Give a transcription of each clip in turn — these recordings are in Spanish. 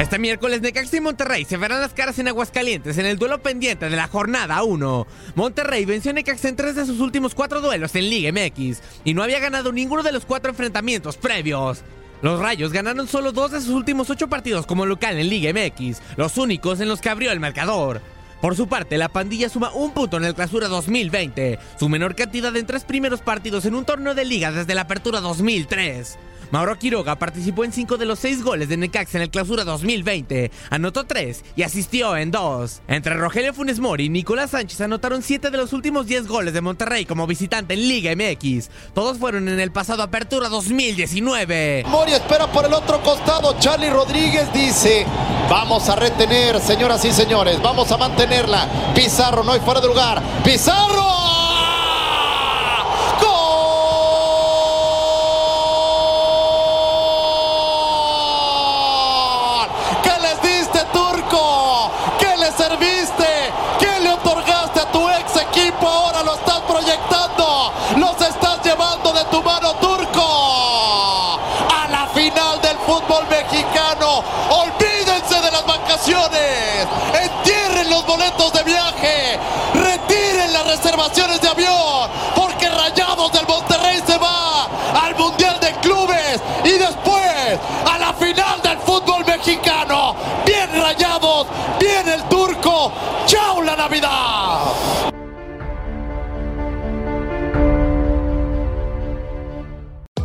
Este miércoles Necaxa y Monterrey se verán las caras en Aguascalientes en el duelo pendiente de la jornada 1. Monterrey venció a Necaxa en tres de sus últimos cuatro duelos en Liga MX y no había ganado ninguno de los cuatro enfrentamientos previos. Los Rayos ganaron solo dos de sus últimos ocho partidos como local en Liga MX, los únicos en los que abrió el marcador. Por su parte, la pandilla suma un punto en el Clausura 2020, su menor cantidad en tres primeros partidos en un torneo de liga desde la Apertura 2003. Mauro Quiroga participó en cinco de los seis goles de Necaxa en el Clausura 2020, anotó tres y asistió en dos. Entre Rogelio Funes Mori y Nicolás Sánchez anotaron siete de los últimos 10 goles de Monterrey como visitante en Liga MX. Todos fueron en el pasado Apertura 2019. Mori espera por el otro costado. Charlie Rodríguez dice: Vamos a retener, señoras y señores. Vamos a mantenerla. Pizarro no hay fuera de lugar. Pizarro. Olvídense de las vacaciones. Entierren los boletos de viaje. Retiren las reservaciones de avión. Porque Rayados del Monterrey se va al Mundial de Clubes. Y después a la final del fútbol mexicano. Bien Rayados. Bien el turco. Chao la Navidad.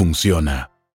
funciona.